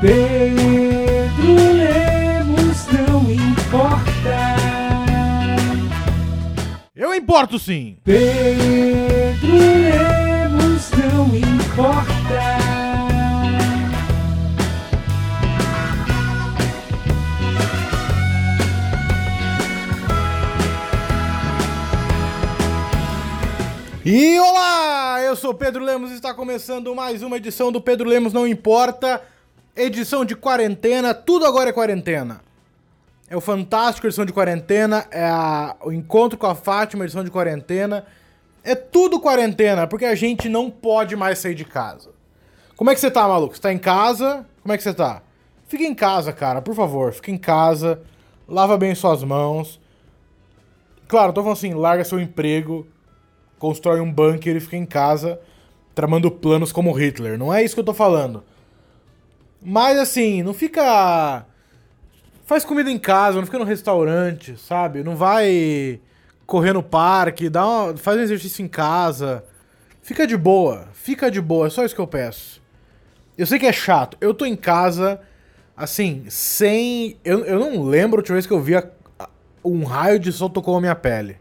Pedro Lemos não importa. Eu importo sim. Pedro Lemos não importa. E olá, eu sou Pedro Lemos e está começando mais uma edição do Pedro Lemos Não Importa. Edição de quarentena, tudo agora é quarentena. É o Fantástico, edição de quarentena, é a- o Encontro com a Fátima, edição de quarentena. É tudo quarentena, porque a gente não pode mais sair de casa. Como é que você tá, maluco? Você tá em casa? Como é que você tá? Fica em casa, cara, por favor. Fica em casa, lava bem suas mãos. Claro, tô falando assim, larga seu emprego, constrói um bunker e fica em casa tramando planos como Hitler. Não é isso que eu tô falando. Mas assim, não fica. Faz comida em casa, não fica no restaurante, sabe? Não vai correr no parque, dá uma... faz um exercício em casa. Fica de boa, fica de boa, é só isso que eu peço. Eu sei que é chato. Eu tô em casa, assim, sem. Eu, eu não lembro a última vez que eu vi a- um raio de sol tocou a minha pele.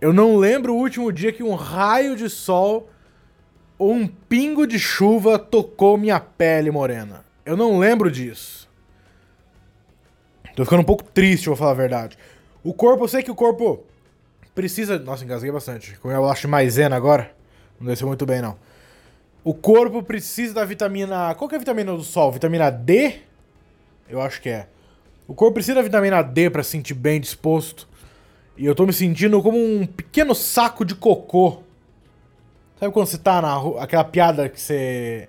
Eu não lembro o último dia que um raio de sol um pingo de chuva tocou minha pele morena. Eu não lembro disso. Tô ficando um pouco triste, vou falar a verdade. O corpo, eu sei que o corpo precisa. Nossa, engasguei bastante. Comi a bolacha de maisena agora. Não desceu muito bem, não. O corpo precisa da vitamina. Qual que é a vitamina do sol? Vitamina D? Eu acho que é. O corpo precisa da vitamina D pra se sentir bem disposto. E eu tô me sentindo como um pequeno saco de cocô. Sabe quando você tá na rua, aquela piada que você.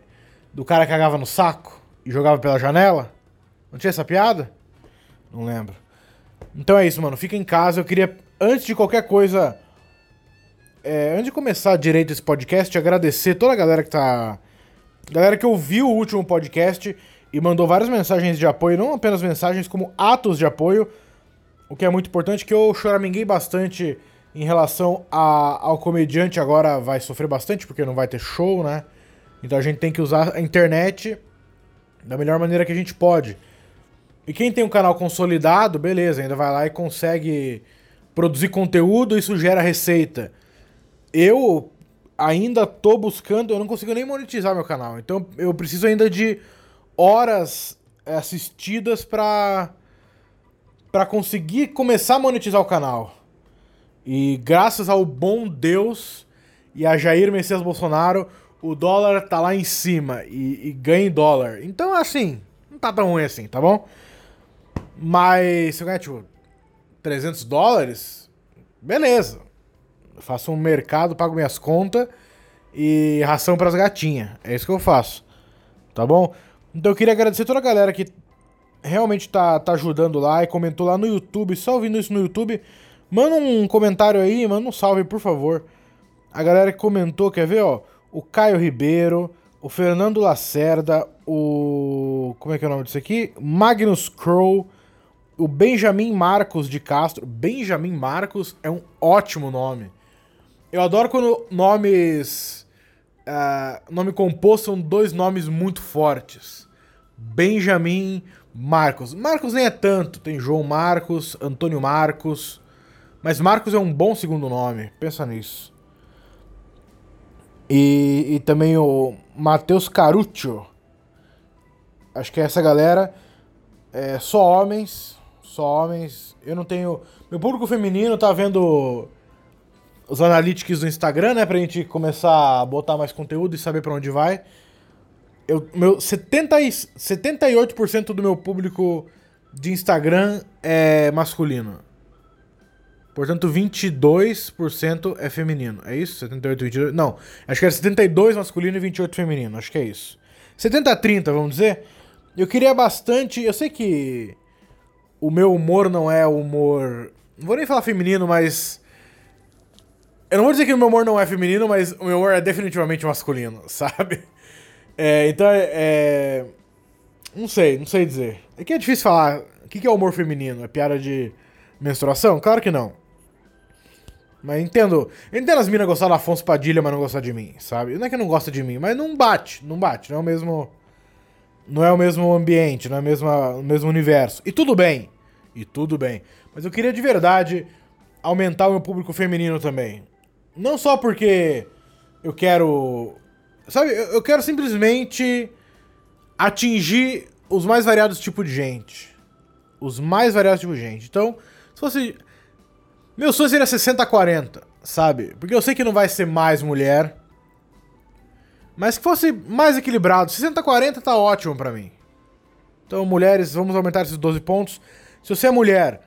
do cara que cagava no saco e jogava pela janela? Não tinha essa piada? Não lembro. Então é isso, mano. Fica em casa. Eu queria, antes de qualquer coisa. é, antes de começar direito esse podcast, agradecer toda a galera que tá. Galera que ouviu o último podcast e mandou várias mensagens de apoio, não apenas mensagens, como atos de apoio. O que é muito importante, que eu choraminguei bastante em relação a- ao comediante, agora vai sofrer bastante, porque não vai ter show, né? Então a gente tem que usar a internet da melhor maneira que a gente pode. E quem tem um canal consolidado, beleza, ainda vai lá e consegue produzir conteúdo, isso gera receita. Eu ainda tô buscando, eu não consigo nem monetizar meu canal, então eu preciso ainda de horas assistidas pra para conseguir começar a monetizar o canal. E graças ao bom Deus e a Jair Messias Bolsonaro, o dólar tá lá em cima e, e ganha em dólar. Então, assim, não tá tão ruim assim, tá bom? Mas se eu ganhar, tipo, 300 dólares, beleza. Eu faço um mercado, pago minhas contas e ração pras gatinhas. É isso que eu faço. Tá bom? Então eu queria agradecer toda a galera que realmente tá, tá ajudando lá e comentou lá no YouTube, só ouvindo isso no YouTube, manda um comentário aí, manda um salve, por favor. A galera que comentou, quer ver, ó? O Caio Ribeiro, o Fernando Lacerda, o. Como é que é o nome disso aqui? Magnus Crow, o Benjamin Marcos de Castro. Benjamin Marcos é um ótimo nome. Eu adoro quando nomes. ah, nome composto são dois nomes muito fortes. Benjamin Marcos. Marcos nem é tanto. Tem João Marcos, Antônio Marcos. Mas Marcos é um bom segundo nome. Pensa nisso. E, e também o Matheus Caruccio. Acho que é essa galera. É só homens. Só homens. Eu não tenho. Meu público feminino tá vendo os analytics do Instagram, né? Pra gente começar a botar mais conteúdo e saber pra onde vai. Eu, meu 70 e, 78% do meu público de Instagram é masculino. Portanto, 22% é feminino. É isso? 78, 22? Não. Acho que era 72 masculino e 28 feminino. Acho que é isso. 70 a 30, vamos dizer. Eu queria bastante. Eu sei que o meu humor não é humor. Não vou nem falar feminino, mas. Eu não vou dizer que o meu humor não é feminino, mas o meu humor é definitivamente masculino, sabe? É, então é. Não sei, não sei dizer. É que é difícil falar. O que é humor feminino? É piada de menstruação? Claro que não. Mas entendo. Entendo as minas gostar do Afonso Padilha, mas não gostar de mim, sabe? Não é que não gosta de mim, mas não bate, não bate, não é o mesmo. não é o mesmo ambiente, não é o mesmo, o mesmo universo. E tudo bem. E tudo bem. Mas eu queria de verdade aumentar o meu público feminino também. Não só porque eu quero. Sabe, eu eu quero simplesmente atingir os mais variados tipos de gente. Os mais variados tipos de gente. Então, se fosse. Meu sonho seria 60-40, sabe? Porque eu sei que não vai ser mais mulher. Mas que fosse mais equilibrado. 60-40 tá ótimo pra mim. Então, mulheres, vamos aumentar esses 12 pontos. Se você é mulher,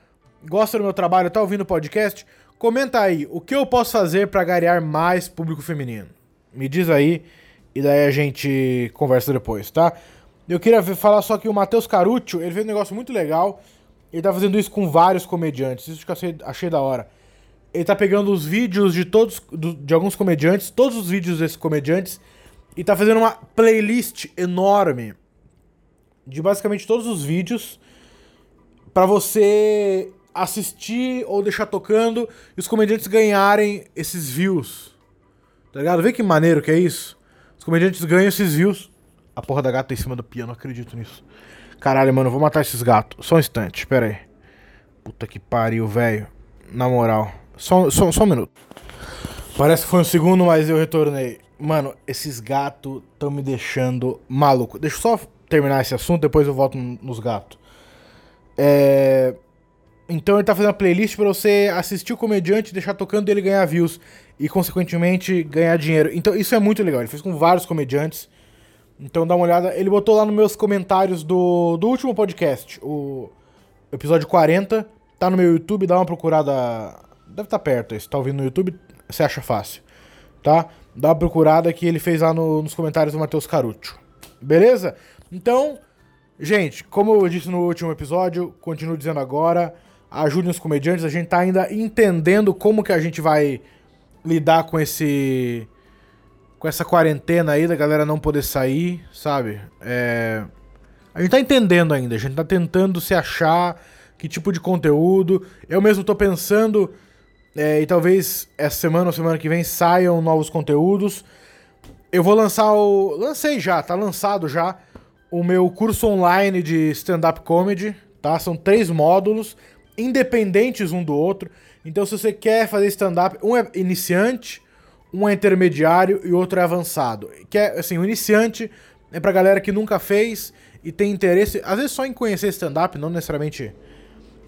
gosta do meu trabalho, tá ouvindo o podcast, comenta aí o que eu posso fazer pra garear mais público feminino. Me diz aí e daí a gente conversa depois, tá? Eu queria falar só que o Matheus Caruccio, ele fez um negócio muito legal. Ele tá fazendo isso com vários comediantes. Isso que eu achei, achei da hora. Ele tá pegando os vídeos de todos, do- de alguns comediantes, todos os vídeos desses comediantes, e tá fazendo uma playlist enorme de basicamente todos os vídeos pra você assistir ou deixar tocando e os comediantes ganharem esses views. Tá ligado? Vê que maneiro que é isso? Os comediantes ganham esses views. A porra da gata em cima do piano, acredito nisso. Caralho, mano, vou matar esses gatos. Só um instante, pera aí. Puta que pariu, velho. Na moral. Só, só, só um minuto. Parece que foi um segundo, mas eu retornei. Mano, esses gatos estão me deixando maluco. Deixa eu só terminar esse assunto, depois eu volto nos gatos. É. Então ele tá fazendo uma playlist pra você assistir o comediante, deixar tocando e ele ganhar views. E, consequentemente, ganhar dinheiro. Então isso é muito legal. Ele fez com vários comediantes. Então dá uma olhada. Ele botou lá nos meus comentários do, do último podcast, o episódio 40. Tá no meu YouTube, dá uma procurada. Deve estar perto aí. Se tá ouvindo no YouTube, você acha fácil. Tá? Dá uma procurada que ele fez lá no- nos comentários do Matheus Caruccio. Beleza? Então, gente, como eu disse no último episódio, continuo dizendo agora, ajudem os comediantes. A gente tá ainda entendendo como que a gente vai lidar com esse com essa quarentena aí da galera não poder sair, sabe? É... A gente tá entendendo ainda, a gente tá tentando se achar que tipo de conteúdo. Eu mesmo tô pensando, é, e talvez essa semana ou semana que vem saiam novos conteúdos. Eu vou lançar o. Lancei já, tá lançado já o meu curso online de stand-up comedy, tá? São três módulos, independentes um do outro. Então, se você quer fazer stand-up, um é iniciante, um é intermediário e outro é avançado. Que é, assim, o iniciante é pra galera que nunca fez e tem interesse, às vezes só em conhecer stand-up, não necessariamente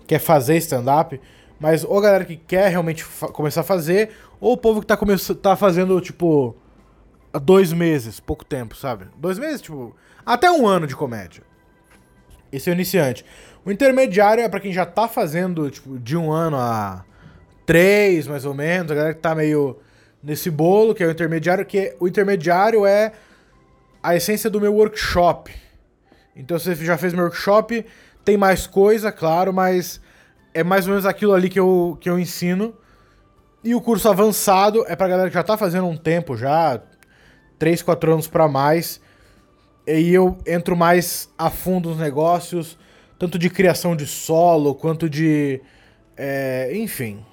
quer fazer stand-up, mas ou a galera que quer realmente começar a fazer, ou o povo que tá, tá fazendo, tipo, há dois meses, pouco tempo, sabe? Dois meses, tipo, até um ano de comédia. Esse é o iniciante. O intermediário é pra quem já tá fazendo, tipo, de um ano a três, mais ou menos, a galera que tá meio nesse bolo, que é o intermediário, que o intermediário é a essência do meu workshop. Então você já fez meu workshop, tem mais coisa, claro, mas é mais ou menos aquilo ali que eu, que eu ensino. E o curso avançado é pra galera que já tá fazendo um tempo já, 3, 4 anos pra mais. E aí eu entro mais a fundo nos negócios, tanto de criação de solo, quanto de. é, enfim.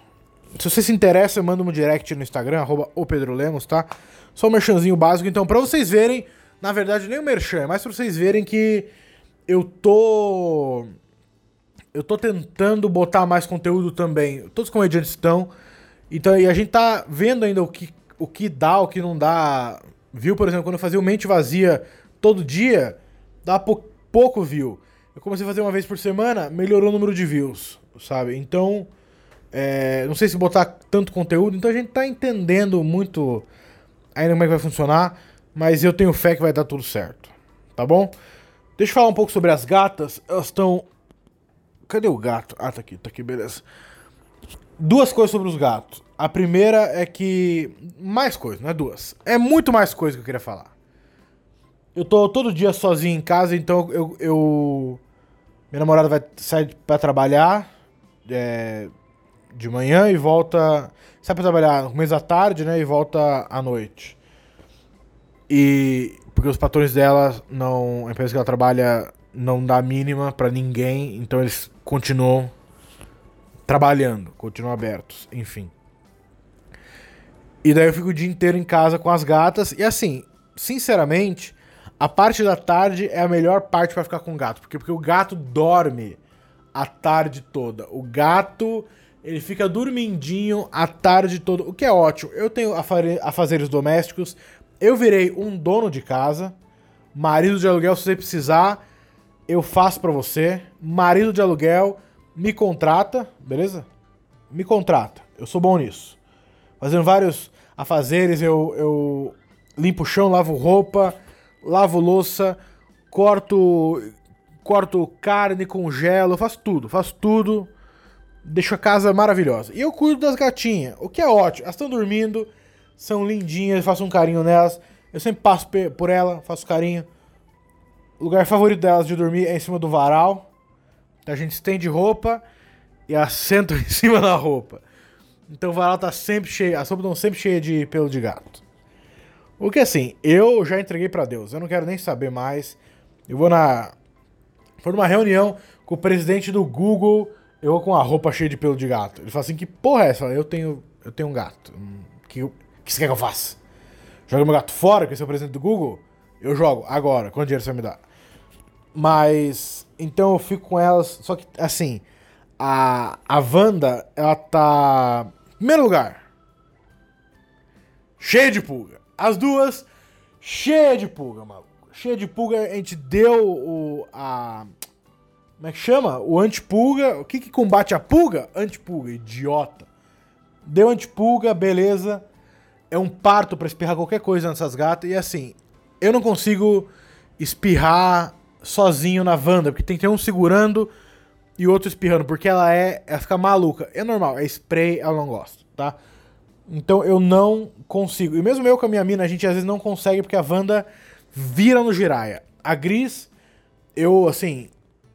Se você se interessa, manda um direct no Instagram, arroba o Pedro Lemos, tá? Só um merchanzinho básico. Então, pra vocês verem, na verdade, nem o merchan, é mais pra vocês verem que eu tô. Eu tô tentando botar mais conteúdo também. Todos os comediantes estão. Então, e a gente tá vendo ainda o que, o que dá, o que não dá. Viu, por exemplo, quando eu fazia o Mente Vazia todo dia, dá pou- pouco view. Eu comecei a fazer uma vez por semana, melhorou o número de views, sabe? Então, é, não sei se botar tanto conteúdo, então a gente tá entendendo muito ainda como é que vai funcionar, mas eu tenho fé que vai dar tudo certo, tá bom? Deixa eu falar um pouco sobre as gatas, elas estão... Cadê o gato? Ah, tá aqui, tá aqui, beleza. Duas coisas sobre os gatos. A primeira é que. Mais coisas, não é duas. É muito mais coisa que eu queria falar. Eu tô todo dia sozinho em casa, então eu. eu- minha namorada vai sair pra trabalhar é, de manhã e volta. Sai pra trabalhar no começo da tarde, né? E volta à noite. E. Porque os patrões dela não. A empresa que ela trabalha não dá mínima pra ninguém, então eles continuam trabalhando, continuam abertos, enfim. E daí eu fico o dia inteiro em casa com as gatas. E assim, sinceramente, a parte da tarde é a melhor parte pra ficar com o gato. Porque, porque o gato dorme a tarde toda. O gato, ele fica dormindinho a tarde toda, o que é ótimo. Eu tenho afazeres domésticos, eu virei um dono de casa, marido de aluguel, se você precisar, eu faço pra você. Marido de aluguel, me contrata, beleza? Me contrata, eu sou bom nisso. Fazendo vários afazeres, eu, eu limpo o chão, lavo roupa, lavo louça, corto corto carne, congelo, faço tudo, faço tudo. Deixo a casa maravilhosa. E eu cuido das gatinhas, o que é ótimo. Elas estão dormindo, são lindinhas, faço um carinho nelas. Eu sempre passo por ela, faço carinho. O lugar favorito delas de dormir é em cima do varal. A gente estende roupa e elas sentam em cima da roupa. Então o varal tá sempre cheio, as roupas estão sempre cheias de pelo de gato. O que assim, eu já entreguei pra Deus, eu não quero nem saber mais. Eu vou na. For numa reunião com o presidente do Google, eu com a roupa cheia de pelo de gato. Ele fala assim: que porra é essa? Eu tenho, eu tenho um gato. Hum, Que, o que você quer que eu faça? Joga meu gato fora, que esse é o presidente do Google? Eu jogo, agora. Quanto dinheiro você vai me dar? Mas. Então eu fico com elas. Só que, assim. A, a Wanda, ela tá. Primeiro lugar. Cheia de pulga. As duas, cheia de pulga, maluco. Cheia de pulga, a gente deu o. A. Como é que chama? O antipulga. O que, que combate a pulga? Antipulga, idiota. Deu antipulga, beleza. É um parto pra espirrar qualquer coisa nessas gatas. E assim, eu não consigo espirrar sozinho na Wanda, porque tem que ter um segurando e outro espirrando, porque ela é. Ela fica maluca. É normal, é spray, ela não gosta, tá? Então eu não consigo. E mesmo eu com a minha mina, a gente às vezes não consegue, porque a Wanda vira no giraia. A Gris, eu, assim,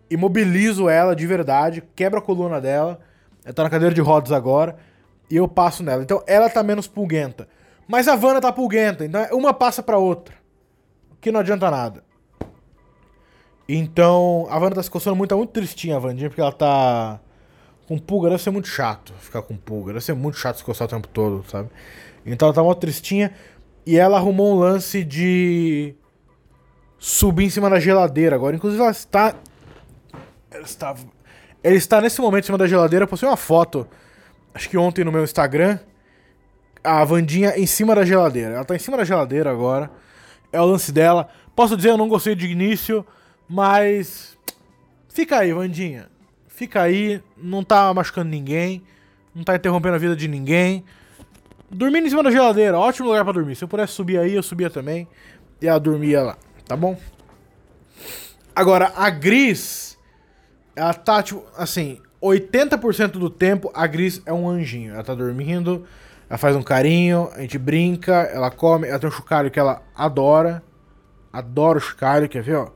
imobilizo ela de verdade, quebro a coluna dela. Ela tá na cadeira de rodas agora. E eu passo nela. Então ela tá menos pulguenta. Mas a Wanda tá pulguenta. Então uma passa pra outra. Que não adianta nada. Então, a Wanda tá se coçando muito, tá muito tristinha a Wandinha, porque ela tá com pulga. Deve ser muito chato ficar com pulga. Deve ser muito chato se coçar o tempo todo, sabe? Então ela tá muito tristinha. E ela arrumou um lance de subir em cima da geladeira agora. Inclusive, ela está. Ela está. Ela está nesse momento em cima da geladeira. Eu postei uma foto, acho que ontem no meu Instagram. A Vandinha em cima da geladeira. Ela tá em cima da geladeira agora. É o lance dela. Posso dizer, eu não gostei de início, mas. Fica aí, Vandinha. Fica aí. Não tá machucando ninguém. Não tá interrompendo a vida de ninguém. Dormindo em cima da geladeira, ótimo lugar pra dormir. Se eu pudesse subir aí, eu subia também. E ela dormia lá, tá bom? Agora, a Gris, ela tá, tipo, assim, 80% do tempo a Gris é um anjinho. Ela tá dormindo, ela faz um carinho, a gente brinca, ela come, ela tem um chocalho que ela adora. Adora o chocalho, quer ver, ó?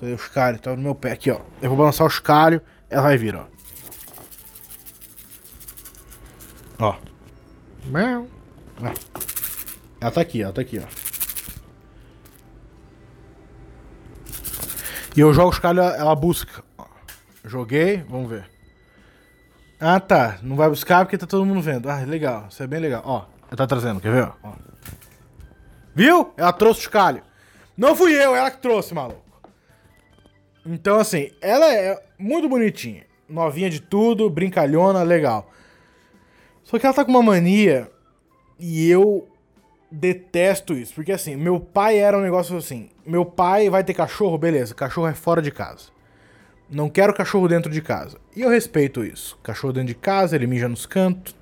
Cadê o chocalho? Tá no meu pé aqui, ó. Eu vou balançar o chocalho, ela vai vir, ó. Ó. Vai. Ela tá aqui, ela tá aqui, ó. E eu jogo os caras, ela busca. Joguei, vamos ver. Ah, tá. Não vai buscar porque tá todo mundo vendo. Ah, legal. Isso é bem legal. Ó, ela tá trazendo, quer ver? Ó. Viu? Ela trouxe o chocalho. Não fui eu, ela que trouxe, maluco. Então, assim, ela é muito bonitinha. Novinha de tudo, brincalhona, legal. Só que ela tá com uma mania e eu detesto isso. Porque assim, meu pai era um negócio assim: meu pai vai ter cachorro, beleza, cachorro é fora de casa. Não quero cachorro dentro de casa. E eu respeito isso. Cachorro dentro de casa, ele mija nos cantos,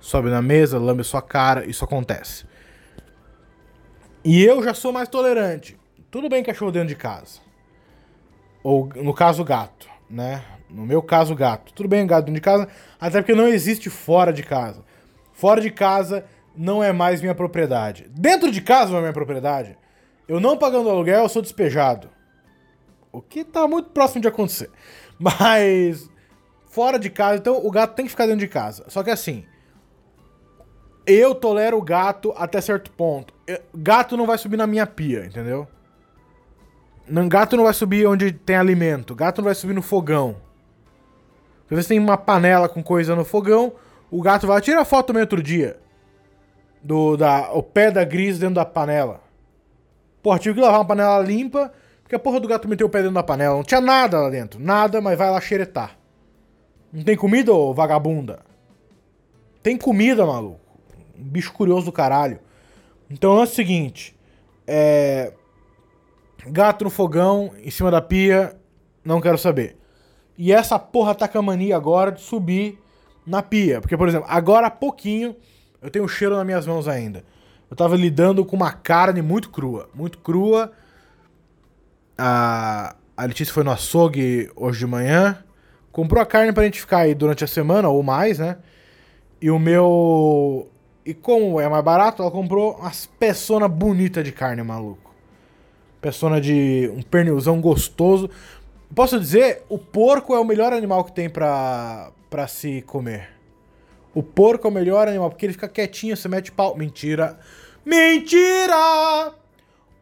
sobe na mesa, lambe sua cara, isso acontece. E eu já sou mais tolerante. Tudo bem cachorro dentro de casa. Ou no caso, gato, né? No meu caso, gato. Tudo bem gato dentro de casa, até porque não existe fora de casa. Fora de casa não é mais minha propriedade. Dentro de casa não é minha propriedade. Eu não pagando aluguel, eu sou despejado. O que tá muito próximo de acontecer. Mas fora de casa, então o gato tem que ficar dentro de casa. Só que assim, eu tolero o gato até certo ponto. Gato não vai subir na minha pia, entendeu? Gato não vai subir onde tem alimento. Gato não vai subir no fogão. Às vezes tem uma panela com coisa no fogão, o gato vai. Tira a foto também outro dia. Do da, o pé da gris dentro da panela. Porra, tive que lavar uma panela limpa, porque a porra do gato meteu o pé dentro da panela. Não tinha nada lá dentro. Nada, mas vai lá xeretar. Não tem comida, ô vagabunda? Tem comida, maluco. Bicho curioso do caralho. Então é o seguinte. É. Gato no fogão, em cima da pia, não quero saber. E essa porra tá com a mania agora de subir na pia. Porque, por exemplo, agora há pouquinho eu tenho um cheiro nas minhas mãos ainda. Eu tava lidando com uma carne muito crua. Muito crua. A, a Letícia foi no açougue hoje de manhã. Comprou a carne pra gente ficar aí durante a semana ou mais, né? E o meu. E como é mais barato, ela comprou umas peçona bonita de carne, maluco. Peçona de um pernilzão gostoso. Posso dizer, o porco é o melhor animal que tem pra, pra se comer. O porco é o melhor animal, porque ele fica quietinho, você mete pau. Mentira! Mentira!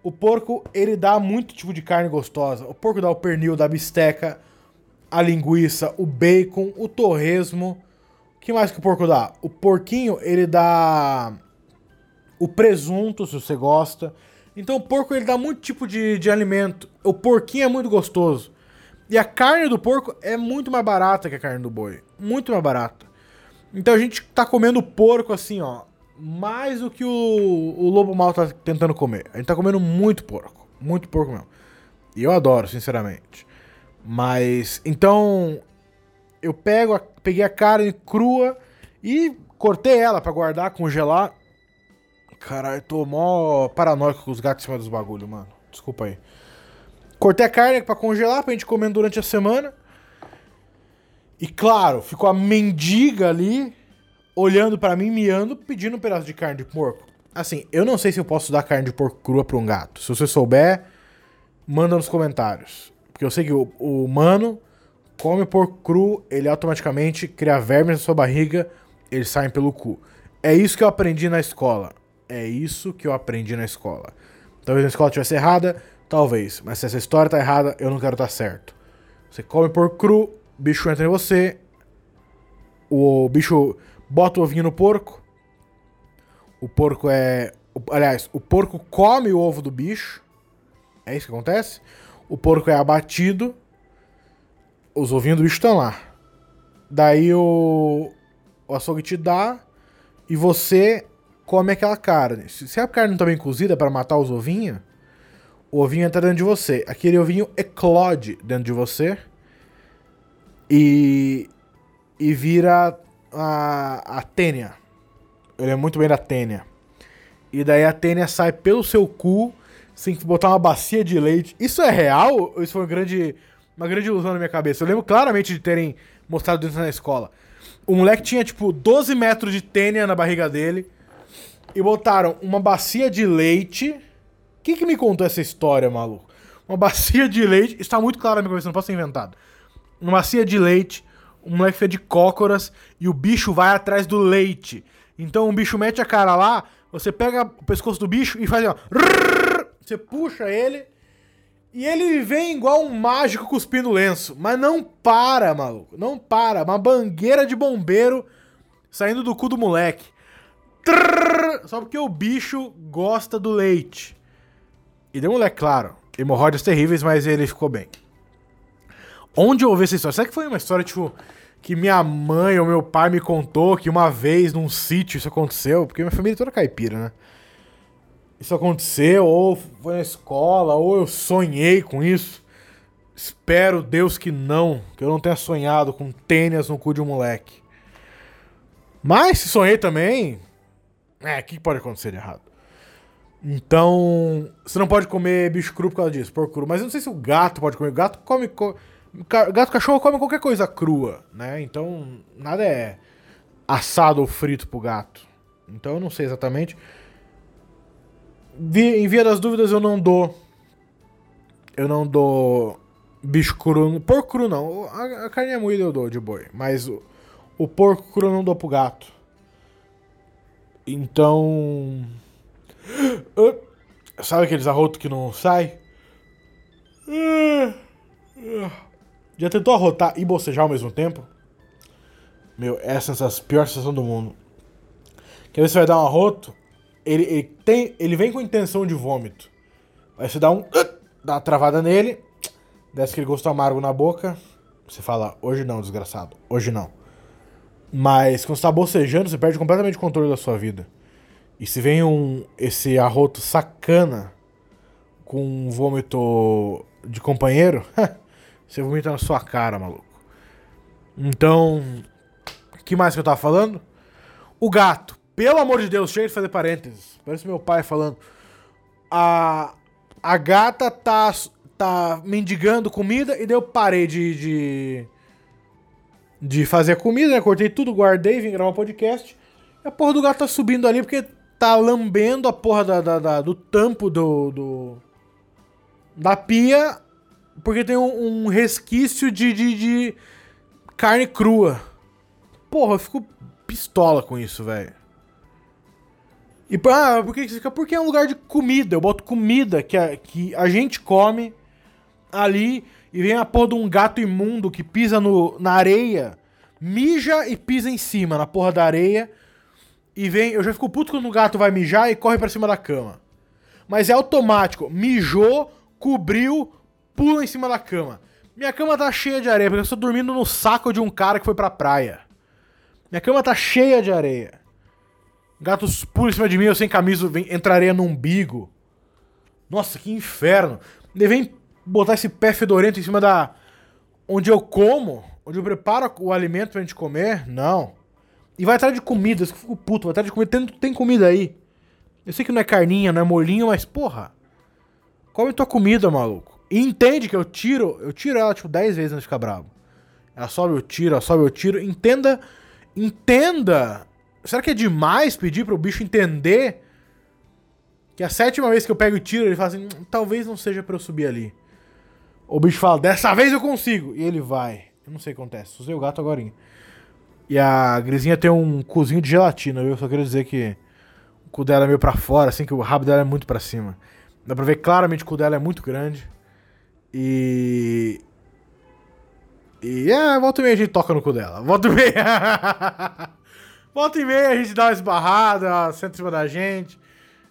O porco, ele dá muito tipo de carne gostosa. O porco dá o pernil, dá a bisteca, a linguiça, o bacon, o torresmo. O que mais que o porco dá? O porquinho, ele dá o presunto, se você gosta. Então o porco, ele dá muito tipo de, de alimento. O porquinho é muito gostoso. E a carne do porco é muito mais barata que a carne do boi. Muito mais barata. Então a gente tá comendo porco assim, ó. Mais do que o, o lobo mal tá tentando comer. A gente tá comendo muito porco. Muito porco mesmo. E eu adoro, sinceramente. Mas. Então. Eu pego a, peguei a carne crua e cortei ela para guardar, congelar. Caralho, tô mó paranoico com os gatos em cima dos bagulho, mano. Desculpa aí. Cortei a carne para congelar pra gente comer durante a semana. E claro, ficou a mendiga ali, olhando para mim, miando, pedindo um pedaço de carne de porco. Assim, eu não sei se eu posso dar carne de porco crua pra um gato. Se você souber, manda nos comentários. Porque eu sei que o, o humano come porco cru, ele automaticamente cria vermes na sua barriga, eles saem pelo cu. É isso que eu aprendi na escola. É isso que eu aprendi na escola. Talvez a escola estivesse errada, Talvez, mas se essa história tá errada, eu não quero estar tá certo. Você come porco cru, bicho entra em você, o bicho bota o ovinho no porco, o porco é. Aliás, o porco come o ovo do bicho, é isso que acontece. O porco é abatido, os ovinhos do bicho estão lá. Daí o, o açougue te dá e você come aquela carne. Se a carne não tá bem cozida para matar os ovinhos, o ovinho entra dentro de você. Aquele ovinho eclode dentro de você. E. E vira a, a tênia. Ele é muito bem da tênia. E daí a tênia sai pelo seu cu, sem botar uma bacia de leite. Isso é real? Isso foi uma grande, uma grande ilusão na minha cabeça? Eu lembro claramente de terem mostrado isso na escola. O moleque tinha, tipo, 12 metros de tênia na barriga dele. E botaram uma bacia de leite quem que me contou essa história, maluco? Uma bacia de leite. Está muito claro na minha cabeça, não posso ser inventado. Uma bacia de leite, um moleque feio de cócoras e o bicho vai atrás do leite. Então o bicho mete a cara lá, você pega o pescoço do bicho e faz assim, ó. Você puxa ele e ele vem igual um mágico cuspindo lenço. Mas não para, maluco. Não para. Uma bangueira de bombeiro saindo do cu do moleque. Só porque o bicho gosta do leite. E deu um moleque, claro, hemorroidas terríveis, mas ele ficou bem. Onde eu ouvi essa história? Será que foi uma história, tipo, que minha mãe ou meu pai me contou que uma vez num sítio isso aconteceu? Porque minha família é toda caipira, né? Isso aconteceu, ou foi na escola, ou eu sonhei com isso. Espero, Deus, que não. Que eu não tenha sonhado com tênis no cu de um moleque. Mas se sonhei também. É, o que pode acontecer de errado? Então, você não pode comer bicho cru por causa disso, porco cru. Mas eu não sei se o gato pode comer. O gato come. Co... Gato cachorro come qualquer coisa crua, né? Então, nada é assado ou frito pro gato. Então, eu não sei exatamente. Em via das dúvidas, eu não dou. Eu não dou bicho cru. Porco cru não. A, a carne é moída eu dou de boi. Mas o, o porco cru eu não dou pro gato. Então. Sabe aqueles arrotos que não sai? Já tentou arrotar e bocejar ao mesmo tempo? Meu, essa é a pior sensação do mundo. Que você vai dar um arroto, ele, ele, tem, ele vem com intenção de vômito. Aí você dá um. Dá uma travada nele, desce aquele gosto amargo na boca. Você fala, hoje não, desgraçado, hoje não. Mas quando você tá bocejando, você perde completamente o controle da sua vida. E se vem um esse arroto sacana com um vômito de companheiro, você vomita na sua cara, maluco. Então, que mais que eu tava falando? O gato. Pelo amor de Deus, chega de fazer parênteses. Parece meu pai falando. A, a gata tá, tá mendigando comida e daí eu parei de, de, de fazer comida, né? Cortei tudo, guardei, vim gravar um podcast. E a porra do gato tá subindo ali porque tá lambendo a porra da, da, da- do tampo do, do. da pia. Porque tem um, um resquício de, de, de carne crua. Porra, eu fico pistola com isso, velho. E ah, por que que fica? Porque é um lugar de comida. Eu boto comida que a, que a gente come ali e vem a porra de um gato imundo que pisa no, na areia, mija e pisa em cima na porra da areia. E vem. Eu já fico puto quando o gato vai mijar e corre pra cima da cama. Mas é automático. Mijou, cobriu, pula em cima da cama. Minha cama tá cheia de areia, porque eu estou dormindo no saco de um cara que foi pra praia. Minha cama tá cheia de areia. Gatos pulam em cima de mim, eu sem camisa, vem, entraria no umbigo. Nossa, que inferno. Ele vem botar esse pé fedorento em cima da. Onde eu como, onde eu preparo o alimento pra gente comer. Não. E vai atrás de comida, isso que eu fico puto, vai atrás de comida. Tem, tem comida aí. Eu sei que não é carninha, não é molinho, mas porra. Come tua comida, maluco. E entende que eu tiro, eu tiro ela tipo 10 vezes antes de ficar bravo. Ela sobe, eu tiro, ela sobe, eu tiro. Entenda. Entenda. Será que é demais pedir pro bicho entender que a sétima vez que eu pego e tiro, ele fala assim: "Hum, talvez não seja pra eu subir ali. O bicho fala: dessa vez eu consigo. E ele vai. Eu não sei o que acontece. Usei o gato agora. E a grisinha tem um cozinho de gelatina, viu? Eu só queria dizer que o cu dela é meio pra fora, assim, que o rabo dela é muito pra cima. Dá pra ver claramente que o cu dela é muito grande. E. E é, volta e meia a gente toca no cu dela. Volta e meia. volta e meia a gente dá uma esbarrada, ela senta em cima da gente.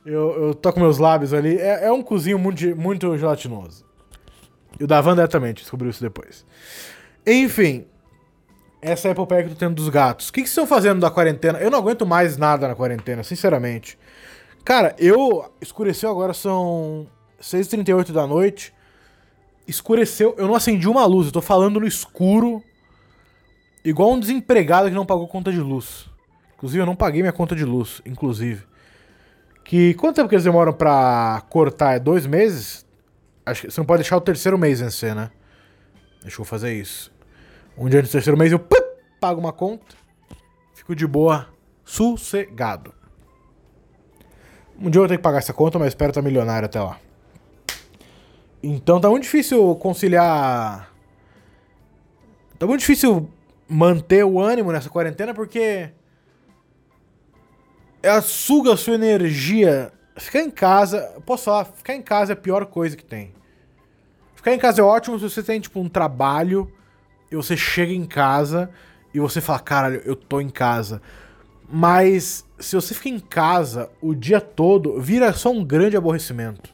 Eu, eu toco meus lábios ali. É, é um cozinho muito, muito gelatinoso. E o da Wanda é também, descobriu isso depois. Enfim, essa é a epopeia que eu tô tendo dos gatos. O que, que vocês estão fazendo da quarentena? Eu não aguento mais nada na quarentena, sinceramente. Cara, eu. Escureceu agora, são 6h38 da noite. Escureceu, eu não acendi uma luz, eu tô falando no escuro. Igual um desempregado que não pagou conta de luz. Inclusive, eu não paguei minha conta de luz, inclusive. Que quanto tempo que eles demoram pra cortar? É dois meses? Acho que você não pode deixar o terceiro mês vencer, né? Deixa eu fazer isso. Um dia antes do terceiro mês eu pago uma conta. Fico de boa, sossegado. Um dia eu vou ter que pagar essa conta, mas espero estar milionário até lá. Então tá muito difícil conciliar. Tá muito difícil manter o ânimo nessa quarentena porque. Ela suga a sua energia. Ficar em casa. Posso falar, ficar em casa é a pior coisa que tem. Ficar em casa é ótimo se você tem, tipo, um trabalho e você chega em casa e você fala, caralho, eu tô em casa. Mas se você fica em casa o dia todo, vira só um grande aborrecimento.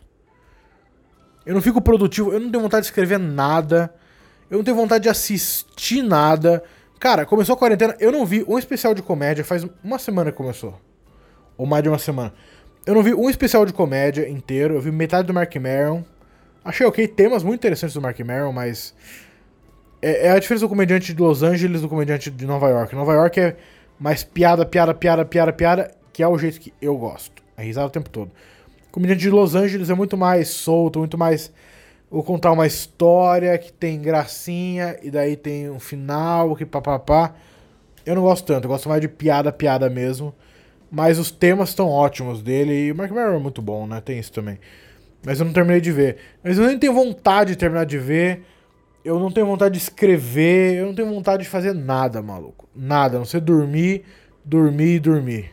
Eu não fico produtivo, eu não tenho vontade de escrever nada. Eu não tenho vontade de assistir nada. Cara, começou a quarentena, eu não vi um especial de comédia, faz uma semana que começou. Ou mais de uma semana. Eu não vi um especial de comédia inteiro, eu vi metade do Mark Maron. Achei ok, temas muito interessantes do Mark Maron, mas. É, é a diferença do comediante de Los Angeles do comediante de Nova York. Nova York é mais piada, piada, piada, piada, piada, que é o jeito que eu gosto. É risada o tempo todo. Comediante de Los Angeles é muito mais solto, muito mais. Vou contar uma história que tem gracinha e daí tem um final que papapá. Eu não gosto tanto, eu gosto mais de piada, piada mesmo. Mas os temas estão ótimos dele e o Mark Maron é muito bom, né? Tem isso também. Mas eu não terminei de ver. Mas eu nem tenho vontade de terminar de ver. Eu não tenho vontade de escrever. Eu não tenho vontade de fazer nada, maluco. Nada. A não ser dormir, dormir e dormir.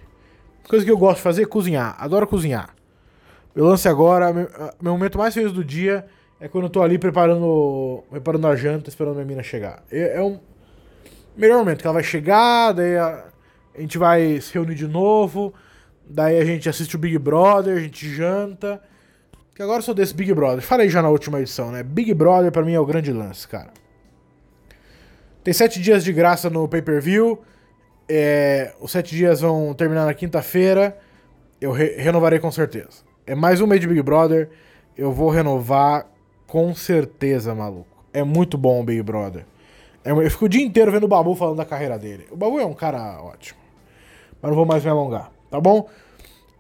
Coisa que eu gosto de fazer é cozinhar. Adoro cozinhar. Meu lance agora, meu, meu momento mais feliz do dia é quando eu tô ali preparando, preparando a janta, esperando minha mina chegar. É, é um melhor momento, que ela vai chegar, daí a, a gente vai se reunir de novo, daí a gente assiste o Big Brother, a gente janta. Que agora eu sou desse Big Brother. Falei já na última edição, né? Big Brother pra mim é o grande lance, cara. Tem sete dias de graça no pay-per-view. É, os sete dias vão terminar na quinta-feira. Eu re renovarei com certeza. É mais um mês de Big Brother. Eu vou renovar com certeza, maluco. É muito bom o Big Brother. É, eu fico o dia inteiro vendo o Babu falando da carreira dele. O Babu é um cara ótimo. Mas não vou mais me alongar, tá bom?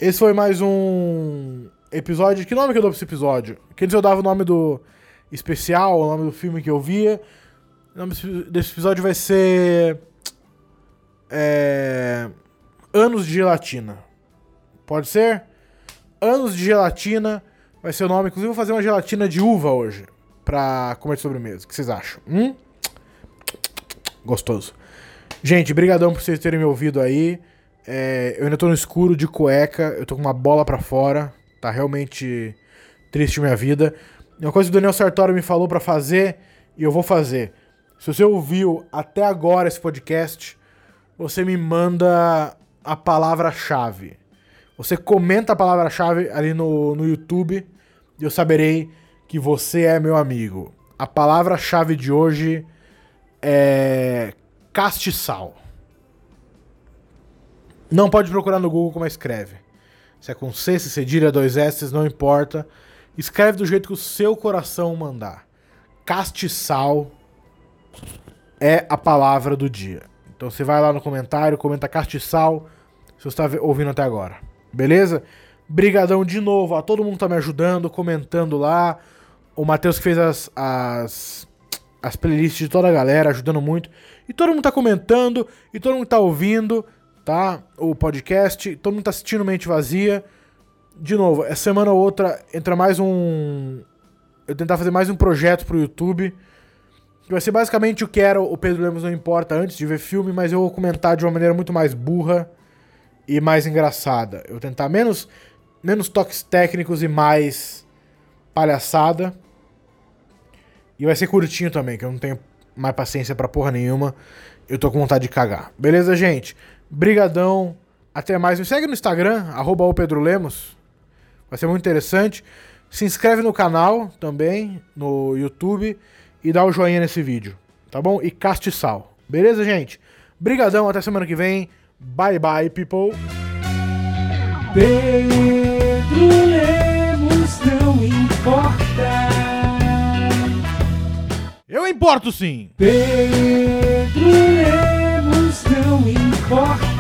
Esse foi mais um episódio. Que nome que eu dou pra esse episódio? Aqueles eu dava o nome do especial, o nome do filme que eu via. O nome desse episódio vai ser. É. Anos de Gelatina. Pode ser? Anos de Gelatina vai ser o nome. Inclusive, vou fazer uma gelatina de uva hoje. Pra comer de sobremesa. O que vocês acham? Hum? Gostoso. Gente, brigadão por vocês terem me ouvido aí. É, eu ainda tô no escuro de cueca. Eu tô com uma bola pra fora. Tá realmente triste minha vida. Uma coisa que o Daniel Sartori me falou para fazer e eu vou fazer. Se você ouviu até agora esse podcast, você me manda a palavra-chave. Você comenta a palavra-chave ali no, no YouTube e eu saberei que você é meu amigo. A palavra-chave de hoje é castiçal. Não pode procurar no Google como escreve. Se é com C, se cedilha, dois S, não importa. Escreve do jeito que o seu coração mandar. Castiçal é a palavra do dia. Então você vai lá no comentário, comenta castiçal, se você está ouvindo até agora. Beleza? Brigadão de novo, a todo mundo tá me ajudando, comentando lá. O Matheus que fez as, as, as playlists de toda a galera, ajudando muito. E todo mundo tá comentando, e todo mundo tá ouvindo, tá? O podcast, todo mundo tá assistindo Mente Vazia. De novo, essa semana ou outra entra mais um. Eu tentar fazer mais um projeto pro YouTube. Que vai ser basicamente o que era o Pedro Lemos Não Importa antes de ver filme, mas eu vou comentar de uma maneira muito mais burra e mais engraçada. Eu tentar menos, menos toques técnicos e mais palhaçada. E vai ser curtinho também, que eu não tenho mais paciência pra porra nenhuma. Eu tô com vontade de cagar. Beleza, gente? Brigadão. Até mais. Me segue no Instagram, arroba o Pedro Lemos. Vai ser muito interessante. Se inscreve no canal também, no YouTube. E dá o um joinha nesse vídeo. Tá bom? E caste sal. Beleza, gente? Brigadão. Até semana que vem. Bye, bye, people. Pedro Lemos não importa. Eu importo sim. Pedro Lemos não importa.